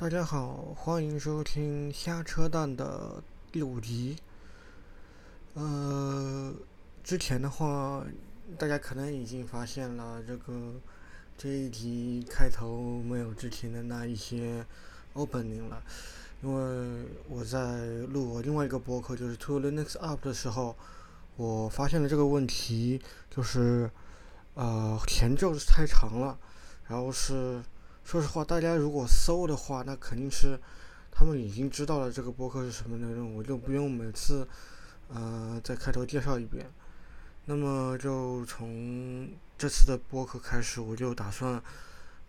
大家好，欢迎收听瞎扯淡的第五集。呃，之前的话，大家可能已经发现了，这个这一集开头没有之前的那一些 opening 了，因为我在录我另外一个播客，就是 To Linux Up 的时候，我发现了这个问题，就是呃前奏是太长了，然后是。说实话，大家如果搜的话，那肯定是他们已经知道了这个播客是什么内容，我就不用每次呃在开头介绍一遍。那么就从这次的播客开始，我就打算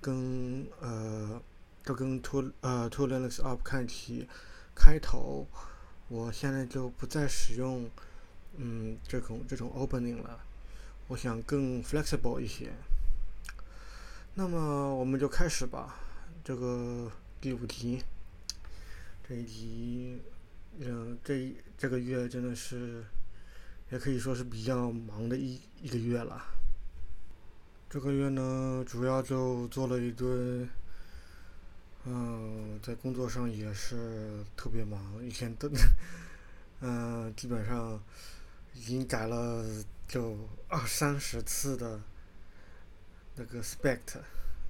跟呃就跟 To 呃 To Linux Up 看齐开头，我现在就不再使用嗯这种这种 opening 了，我想更 flexible 一些。那么我们就开始吧，这个第五集，这一集，嗯，这这个月真的是，也可以说是比较忙的一一个月了。这个月呢，主要就做了一堆，嗯，在工作上也是特别忙，一天都，嗯，基本上已经改了就二三十次的。那个 spec，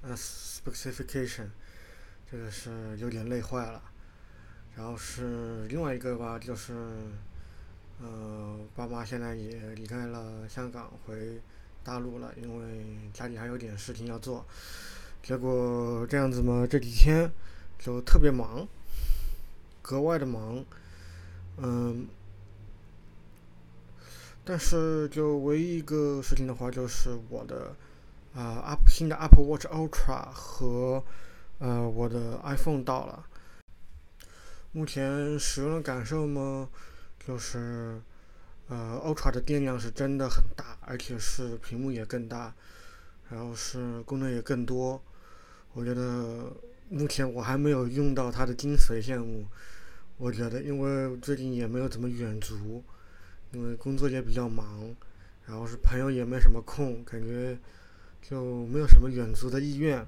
呃，specification，这个是有点累坏了。然后是另外一个吧，就是，呃，爸妈现在也离开了香港，回大陆了，因为家里还有点事情要做。结果这样子嘛，这几天就特别忙，格外的忙，嗯。但是就唯一一个事情的话，就是我的。啊，up 新的 Apple Watch Ultra 和呃我的 iPhone 到了。目前使用的感受呢，就是呃 Ultra 的电量是真的很大，而且是屏幕也更大，然后是功能也更多。我觉得目前我还没有用到它的精髓项目。我觉得，因为最近也没有怎么远足，因为工作也比较忙，然后是朋友也没什么空，感觉。就没有什么远足的意愿，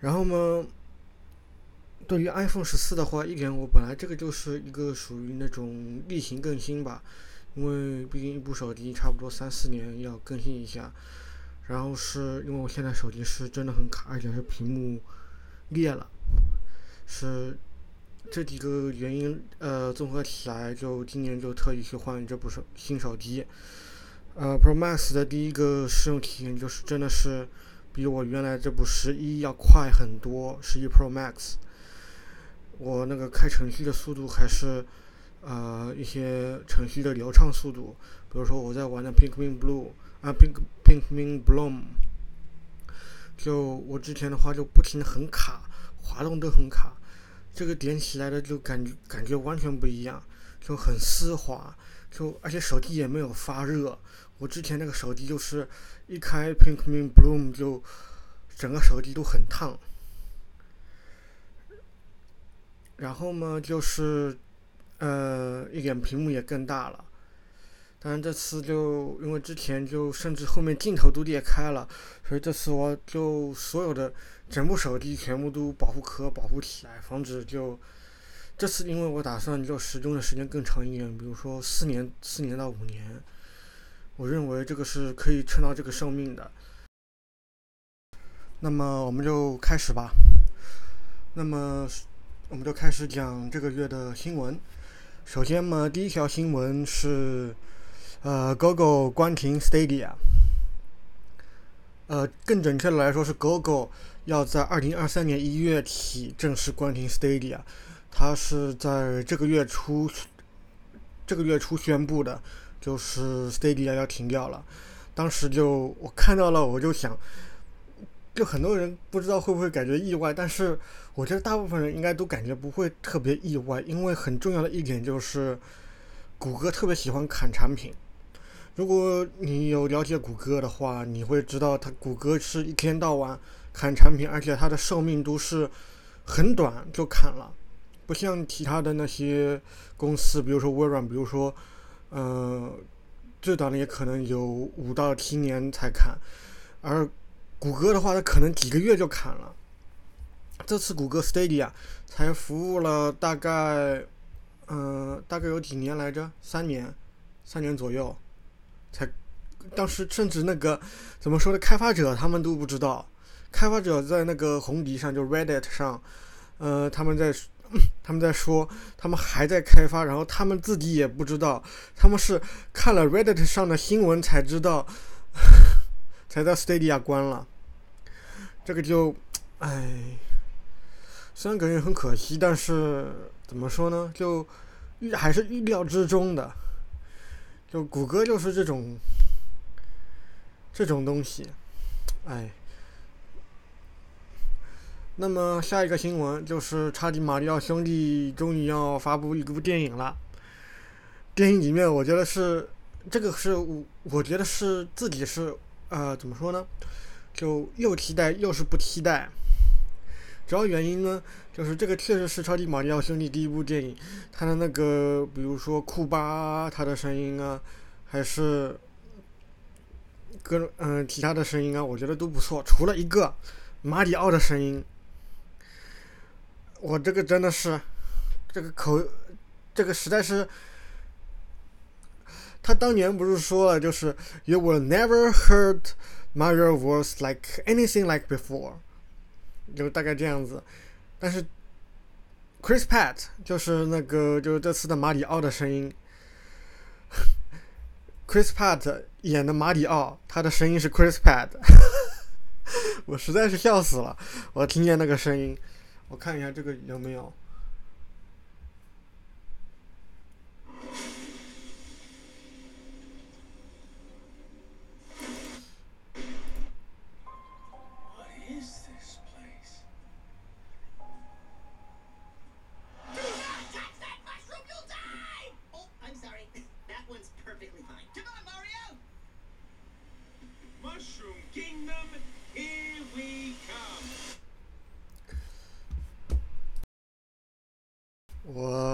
然后呢，对于 iPhone 十四的话，一点我本来这个就是一个属于那种例行更新吧，因为毕竟一部手机差不多三四年要更新一下，然后是因为我现在手机是真的很卡，而且是屏幕裂了，是这几个原因呃综合起来，就今年就特意去换这部手新手机。呃，Pro Max 的第一个使用体验就是真的是比我原来这部十一要快很多。十一 Pro Max，我那个开程序的速度还是呃一些程序的流畅速度。比如说我在玩的 Pinkmin Blue 啊，Pink Pinkmin Bloom，就我之前的话就不停的很卡，滑动都很卡，这个点起来的就感觉感觉完全不一样，就很丝滑，就而且手机也没有发热。我之前那个手机就是一开 Pikmin Bloom 就整个手机都很烫，然后嘛就是呃一点屏幕也更大了，但是这次就因为之前就甚至后面镜头都裂开了，所以这次我就所有的整部手机全部都保护壳保护起来，防止就这次因为我打算就使用的时间更长一点，比如说四年四年到五年。我认为这个是可以撑到这个寿命的。那么我们就开始吧。那么我们就开始讲这个月的新闻。首先嘛，第一条新闻是，呃，Google 关停 Stadia。呃，更准确的来说是 Google 要在二零二三年一月起正式关停 Stadia。它是在这个月初，这个月初宣布的。就是 Stadia 要停掉了，当时就我看到了，我就想，就很多人不知道会不会感觉意外，但是我觉得大部分人应该都感觉不会特别意外，因为很重要的一点就是，谷歌特别喜欢砍产品。如果你有了解谷歌的话，你会知道它谷歌是一天到晚砍产品，而且它的寿命都是很短就砍了，不像其他的那些公司，比如说微软，比如说。呃，最短的也可能有五到七年才砍，而谷歌的话，它可能几个月就砍了。这次谷歌 Stadia 才服务了大概，嗯、大概有几年来着？三年，三年左右，才。当时甚至那个怎么说的，开发者他们都不知道。开发者在那个红迪上，就 Reddit 上，呃，他们在 他们在说，他们还在开发，然后他们自己也不知道，他们是看了 Reddit 上的新闻才知道，才在 Stadia 关了。这个就，唉，虽然感觉很可惜，但是怎么说呢？就预还是预料之中的。就谷歌就是这种这种东西，唉。那么下一个新闻就是超级马里奥兄弟终于要发布一部电影了。电影里面，我觉得是这个是我我觉得是自己是呃怎么说呢？就又期待又是不期待。主要原因呢，就是这个确实是超级马里奥兄弟第一部电影，他的那个比如说库巴他的声音啊，还是各种嗯、其他的声音啊，我觉得都不错，除了一个马里奥的声音。我这个真的是，这个口，这个实在是，他当年不是说了，就是 You will never heard Mario voice like anything like before，就大概这样子。但是 Chris Pratt 就是那个就是这次的马里奥的声音，Chris Pratt 演的马里奥，他的声音是 Chris Pat，我实在是笑死了，我听见那个声音。我看一下这个有没有。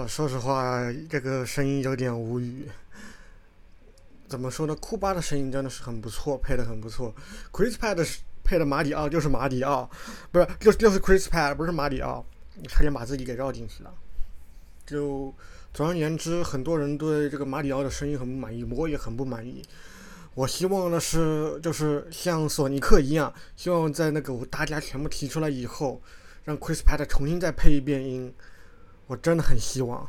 说实话，这个声音有点无语。怎么说呢？库巴的声音真的是很不错，配的很不错。Chris Pratt 配的马里奥就是马里奥，不是，就是就是 Chris Pratt，不是马里奥，差点把自己给绕进去了。就总而言之，很多人对这个马里奥的声音很不满意，我也很不满意。我希望的是，就是像索尼克一样，希望在那个大家全部提出来以后，让 Chris Pratt 重新再配一遍音。我真的很希望，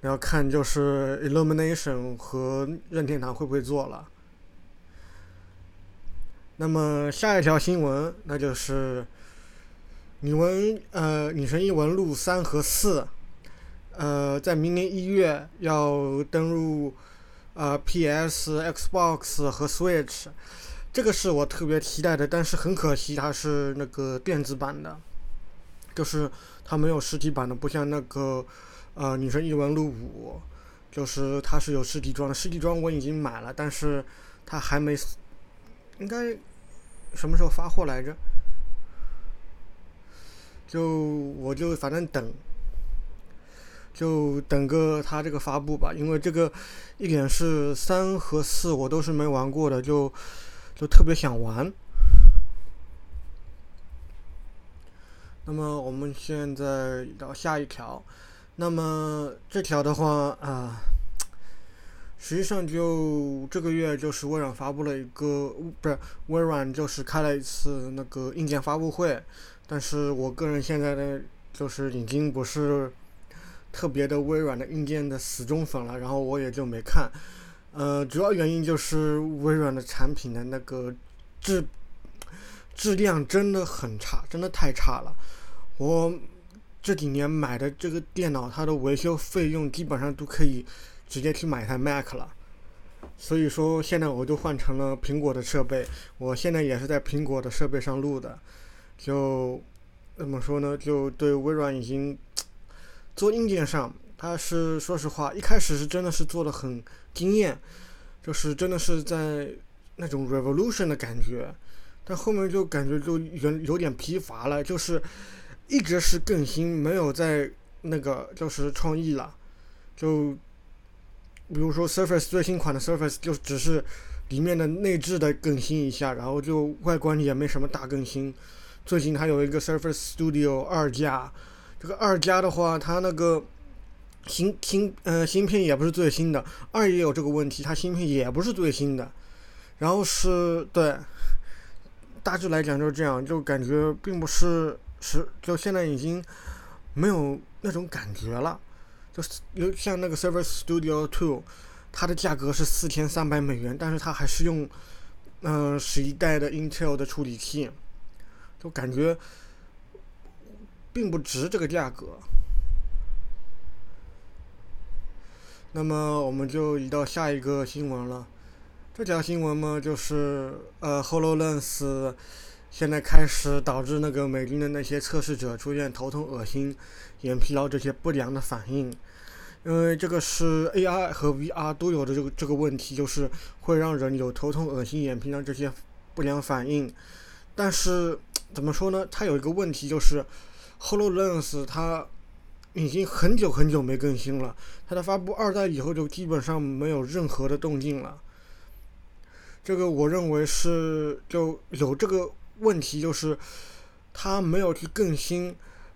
要看就是 Illumination 和任天堂会不会做了。那么下一条新闻，那就是《女文呃女神异闻录》三和四，呃，在明年一月要登入呃 PS、Xbox 和 Switch，这个是我特别期待的，但是很可惜它是那个电子版的，就是。它没有实体版的，不像那个，呃，《女神异闻录五》，就是它是有实体装的。实体装我已经买了，但是它还没，应该什么时候发货来着？就我就反正等，就等个它这个发布吧。因为这个一点是三和四我都是没玩过的，就就特别想玩。那么我们现在到下一条，那么这条的话啊、实际上就这个月就是微软发布了一个，不是微软就是开了一次那个硬件发布会，但是我个人现在呢，就是已经不是特别的微软的硬件的死忠粉了，然后我也就没看，呃，主要原因就是微软的产品的那个质质量真的很差，真的太差了。我这几年买的这个电脑，它的维修费用基本上都可以直接去买台 Mac 了。所以说，现在我就换成了苹果的设备。我现在也是在苹果的设备上录的。就怎么说呢？就对微软已经做硬件上，它是说实话，一开始是真的是做的很惊艳，就是真的是在那种 revolution 的感觉。但后面就感觉就有有点疲乏了，就是。一直是更新，没有在那个就是创意了，就比如说 Surface 最新款的 Surface 就只是里面的内置的更新一下，然后就外观也没什么大更新，最近还有一个 Surface Studio 二加，这个二加的话，它那个芯芯呃芯片也不是最新的，二也有这个问题，它芯片也不是最新的。然后是对，大致来讲就是这样，就感觉并不是是就现在已经没有那种感觉了，就是有像那个 Surface Studio 2，它的价格是四千三百美元，但是它还是用。嗯，十一代的 Intel 的处理器，就感觉并不值这个价格。那么我们就移到下一个新闻了。这条新闻嘛，就是呃，HoloLens 现在开始导致那个美军的那些测试者出现头痛、恶心、眼疲劳这些不良的反应。因为这个是 AR 和 VR 都有的这个这个问题，就是会让人有头痛、恶心、眼疲劳这些不良反应。但是怎么说呢？它有一个问题，就是 HoloLens 它已经很久很久没更新了。它的发布二代以后就基本上没有任何的动静了。这个我认为是就有这个问题，就是它没有去更新，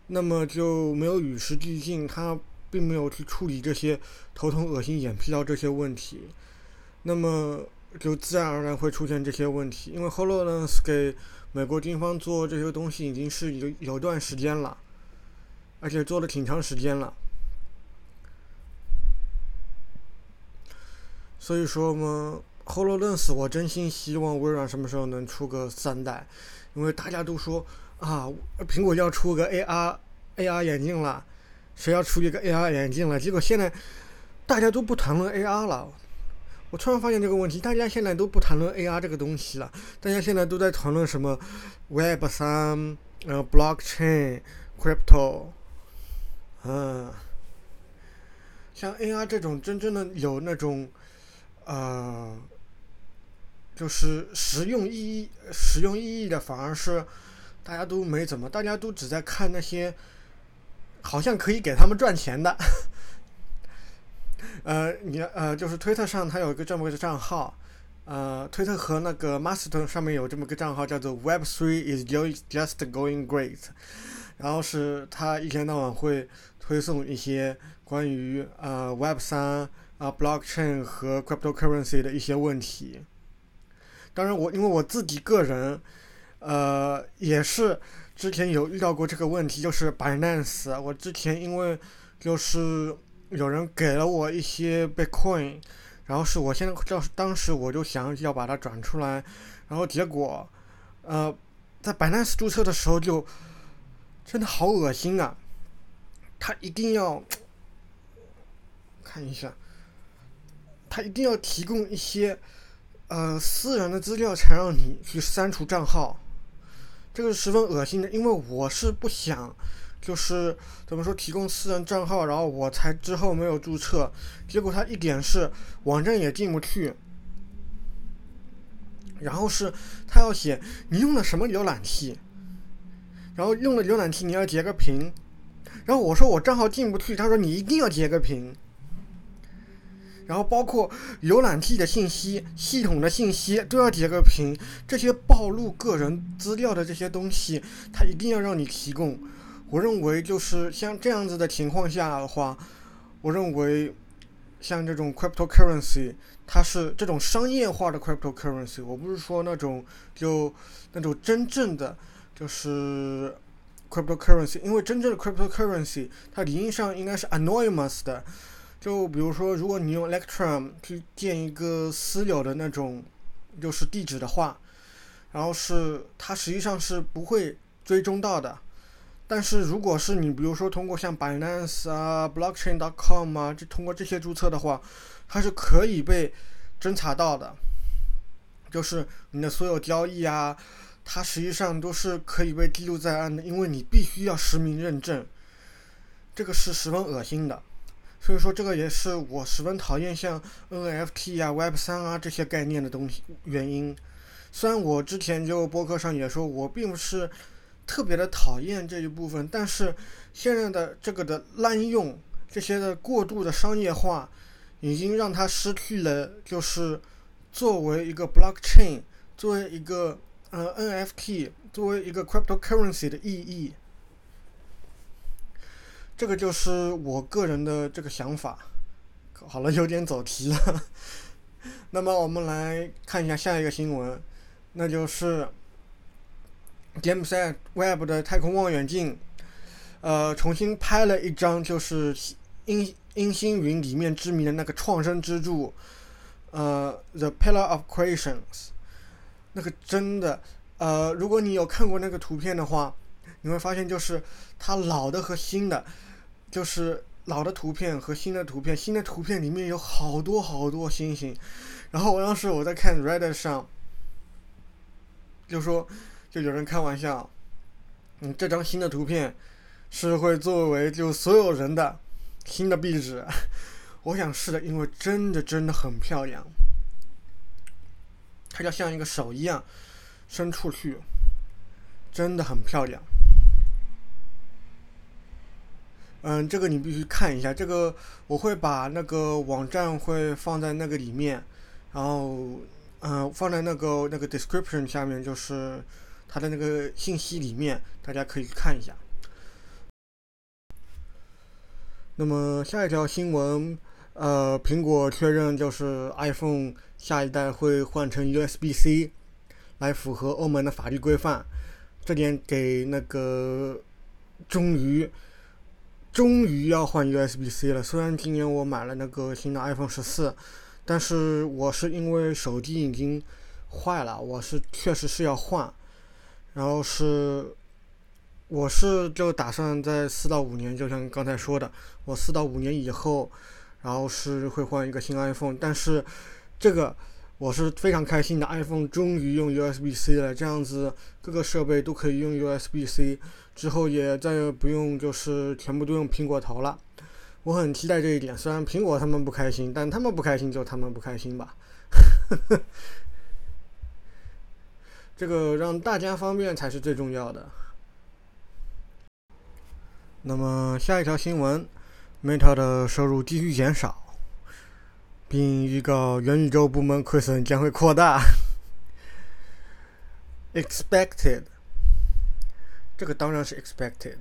那么就没有与时俱进，它。并没有去处理这些头疼、恶心、眼疲劳这些问题，那么就自然而然会出现这些问题。因为 HoloLens 给美国军方做这些东西已经是有有段时间了，而且做了挺长时间了。所以说嘛，HoloLens 我真心希望微软什么时候能出个三代，因为大家都说啊，苹果要出个 AR AR 眼镜了。谁要出一个 AR 眼镜了？结果现在大家都不谈论 AR 了。我突然发现这个问题，大家现在都不谈论 AR 这个东西了。大家现在都在谈论什么 Web 三，呃，Blockchain、Crypto，嗯，像 AR 这种真正的有那种，呃，就是实用意义、实用意义的，反而是大家都没怎么，大家都只在看那些。好像可以给他们赚钱的，呃，你呃，就是推特上它有一个这么个账号，呃，推特和那个 Mastodon 上面有这么个账号叫做 Web Three is just going great，然后是他一天到晚会推送一些关于呃 Web3 啊、呃、Blockchain 和 Cryptocurrency 的一些问题。当然我因为我自己个人，呃，也是。之前有遇到过这个问题，就是 Binance。我之前因为就是有人给了我一些 Bitcoin，然后是我现在就是当时我就想要把它转出来，然后结果呃在 Binance 注册的时候就真的好恶心啊！他一定要看一下，他一定要提供一些呃私人的资料才让你去删除账号。这个是十分恶心的，因为我是不想，就是怎么说提供私人账号，然后我才之后没有注册，结果他一点是网站也进不去，然后是他要写你用的什么浏览器，然后用的浏览器你要截个屏，然后我说我账号进不去，他说你一定要截个屏。然后包括浏览器的信息、系统的信息都要截个屏，这些暴露个人资料的这些东西，它一定要让你提供。我认为就是像这样子的情况下的话，我认为像这种 cryptocurrency，它是这种商业化的 cryptocurrency，我不是说那种就那种真正的就是 cryptocurrency，因为真正的 cryptocurrency 它理论上应该是 anonymous 的。就比如说，如果你用 Electrum 去建一个私有的那种就是地址的话，然后是它实际上是不会追踪到的。但是如果是你比如说通过像 Binance 啊、Blockchain.com 啊，就通过这些注册的话，它是可以被侦查到的。就是你的所有交易啊，它实际上都是可以被记录在案的，因为你必须要实名认证，这个是十分恶心的。所以说，这个也是我十分讨厌像 NFT 啊、Web 三啊这些概念的东西原因。虽然我之前就博客上也说，我并不是特别的讨厌这一部分，但是现在的这个的滥用、这些的过度的商业化，已经让它失去了就是作为一个 blockchain、作为一个呃 NFT 作为一个 cryptocurrency 的意义，这个就是我个人的这个想法。好了，有点走题了。那么我们来看一下下一个新闻，那就是 James Webb 的太空望远镜，呃，重新拍了一张，就是阴阴星云里面知名的那个创生之柱，呃，The Pillar of Creations，那个真的，呃，如果你有看过那个图片的话，你会发现就是它老的和新的，就是。老的图片和新的图片，新的图片里面有好多好多星星。然后我当时我在看 Reddit 上，就说，就有人开玩笑，嗯，这张新的图片是会作为就所有人的新的壁纸。我想是的，因为真的真的很漂亮，它就像一个手一样伸出去，真的很漂亮。嗯，这个你必须看一下。这个我会把那个网站会放在那个里面，然后嗯，放在那个那个 description 下面，就是它的那个信息里面，大家可以看一下。那么下一条新闻，呃，苹果确认就是 iPhone 下一代会换成 USB-C，来符合欧盟的法律规范。这点给那个终于。终于要换 USB-C 了。虽然今年我买了那个新的 iPhone 十四，但是我是因为手机已经坏了，我是确实是要换。然后是，我是就打算在四到五年，就像刚才说的，我四到五年以后，然后是会换一个新 iPhone。但是这个我是非常开心的，iPhone 终于用 USB-C 了，这样子各个设备都可以用 USB-C。之后也再也不用，就是全部都用苹果头了。我很期待这一点，虽然苹果他们不开心，但他们不开心就他们不开心吧。这个让大家方便才是最重要的。那么下一条新闻，Meta 的收入继续减少，并预告元宇宙部门亏损将会扩大。Expected。这个当然是 expected。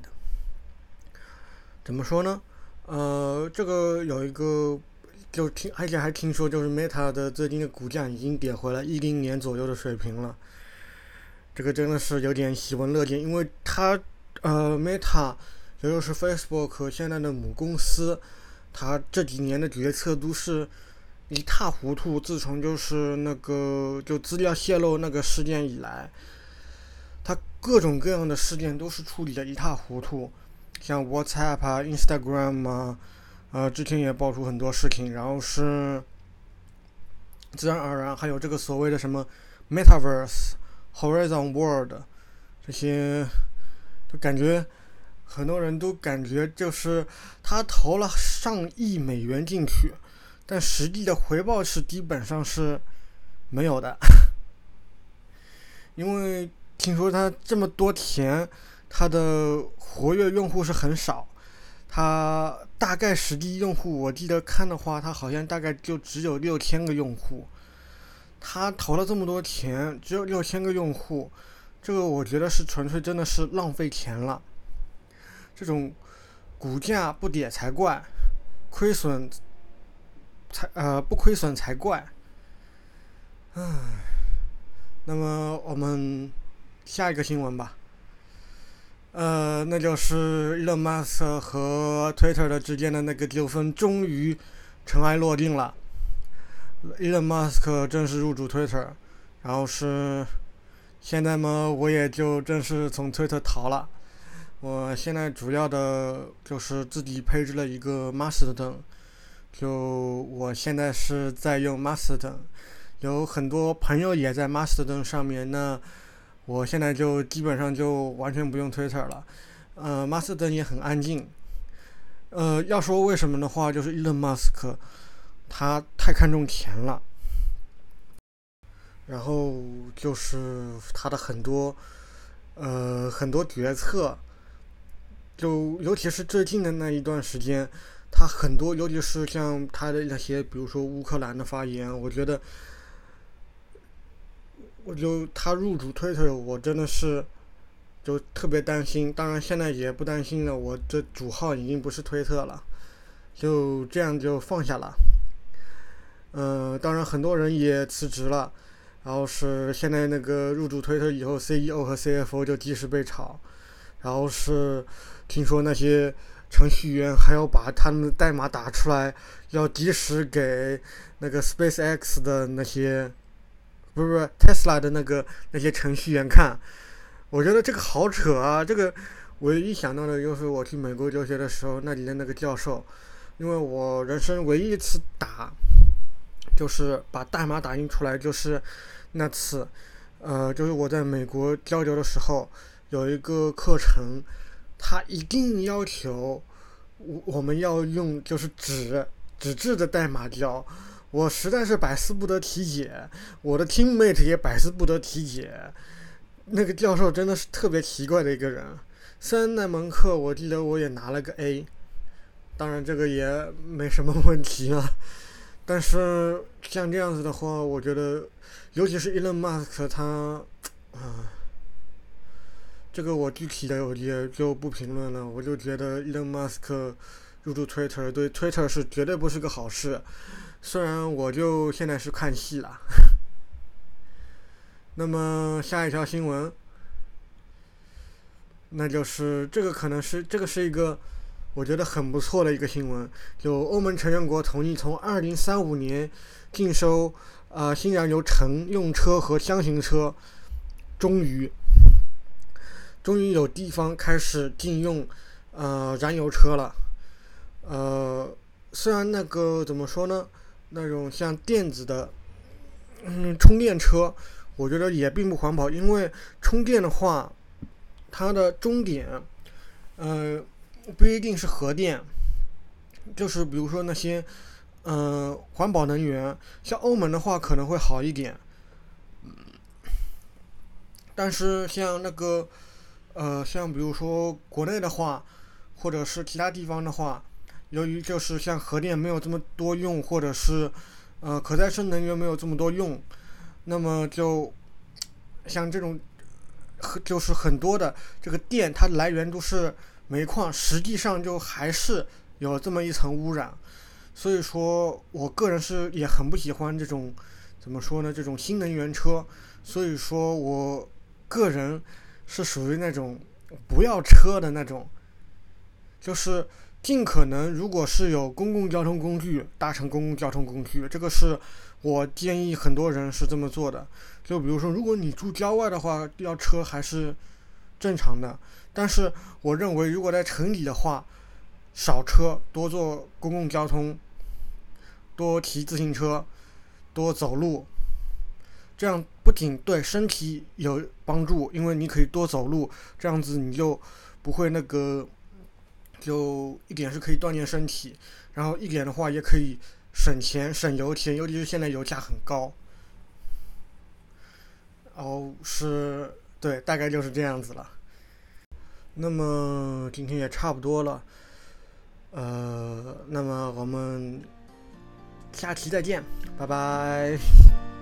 怎么说呢？呃，这个有一个，就听，而且还听说，就是 Meta 的最近的股价已经跌回了一零年左右的水平了。这个真的是有点喜闻乐见，因为它，呃，Meta，也就是 Facebook 现在的母公司，它这几年的决策都是一塌糊涂。自从就是那个就资料泄露那个事件以来。他各种各样的事件都是处理的一塌糊涂，像 WhatsApp 啊、Instagram 啊，呃，之前也爆出很多事情，然后是自然而然还有这个所谓的什么 Metaverse、Horizon World 这些，就感觉很多人都感觉就是他投了上亿美元进去，但实际的回报是基本上是没有的，因为。听说他这么多钱，他的活跃用户是很少，他大概实际用户，我记得看的话，他好像大概就只有六千个用户。他投了这么多钱，只有六千个用户，这个我觉得是纯粹真的是浪费钱了。这种股价不跌才怪，亏损才呃不亏损才怪。唉，那么我们。下一个新闻吧，呃，那就是伊隆马斯克和 Twitter 的之间的那个纠纷终于尘埃落定了。伊隆马斯克正式入主 Twitter，然后是现在嘛，我也就正式从 Twitter 逃了。我现在主要的就是自己配置了一个 Mastodon，就我现在是在用 Mastodon，有很多朋友也在 Mastodon 上面呢。我现在就基本上就完全不用 Twitter 了，呃，Mastodon 也很安静。呃，要说为什么的话，就是 Elon Musk 他太看重钱了，然后就是他的很多呃很多决策，就尤其是最近的那一段时间，他很多尤其是像他的那些，比如说乌克兰的发言，我觉得。我就他入主推特我真的是就特别担心。当然现在也不担心了，我这主号已经不是推特了，就这样就放下了。嗯、当然很多人也辞职了，然后是现在那个入驻推特以后，CEO 和 CFO 就及时被炒，然后是听说那些。程序员还要把他们的代码打出来，要及时给那个 SpaceX 的那些，不是不是 Tesla 的那个那些程序员看。我觉得这个好扯啊！这个唯一想到的就是我去美国留学的时候，那里的那个教授，因为我人生唯一一次打，就是把代码打印出来，就是那次，呃，就是我在美国交流的时候，有一个课程。他一定要求我我们要用就是纸纸质的代码交，我实在是百思不得其解，我的 teammate 也百思不得其解。那个教授真的是特别奇怪的一个人。虽然那门课我记得我也拿了个 A，当然这个也没什么问题啊。但是像这样子的话，我觉得，尤其是 Elon Musk 他，啊。这个我具体的我也就不评论了，我就觉得伊隆马斯克入驻 Twitter 对 Twitter 是绝对不是个好事，虽然我就现在是看戏了。那么下一条新闻，那就是这个可能是这个是一个我觉得很不错的一个新闻，就欧盟成员国同意从二零三五年禁收啊、呃、新燃油乘用车和箱型车，终于。终于有地方开始禁用，呃，燃油车了。呃，虽然那个怎么说呢，那种像电子的，嗯，充电车，我觉得也并不环保，因为充电的话，它的终点，呃，不一定是核电，就是比如说那些，呃，环保能源，像欧盟的话可能会好一点，但是像那个。呃，像比如说国内的话，或者是其他地方的话，由于就是像核电没有这么多用，或者是呃可再生能源没有这么多用，那么就像这种，就是很多的这个电它来源都是煤矿，实际上就还是有这么一层污染。所以说我个人是也很不喜欢这种怎么说呢？这种新能源车。所以说我个人。是属于那种不要车的那种，就是尽可能，如果是有公共交通工具，搭乘公共交通工具，这个是我建议很多人是这么做的。就比如说，如果你住郊外的话，要车还是正常的。但是我认为，如果在城里的话，少车，多坐公共交通，多骑自行车，多走路。这样不仅对身体有帮助，因为你可以多走路，这样子你就不会那个，就一点是可以锻炼身体，然后一点的话也可以省钱省油钱，尤其是现在油价很高。哦，是，对，大概就是这样子了。那么今天也差不多了，呃，那么我们下期再见，拜拜。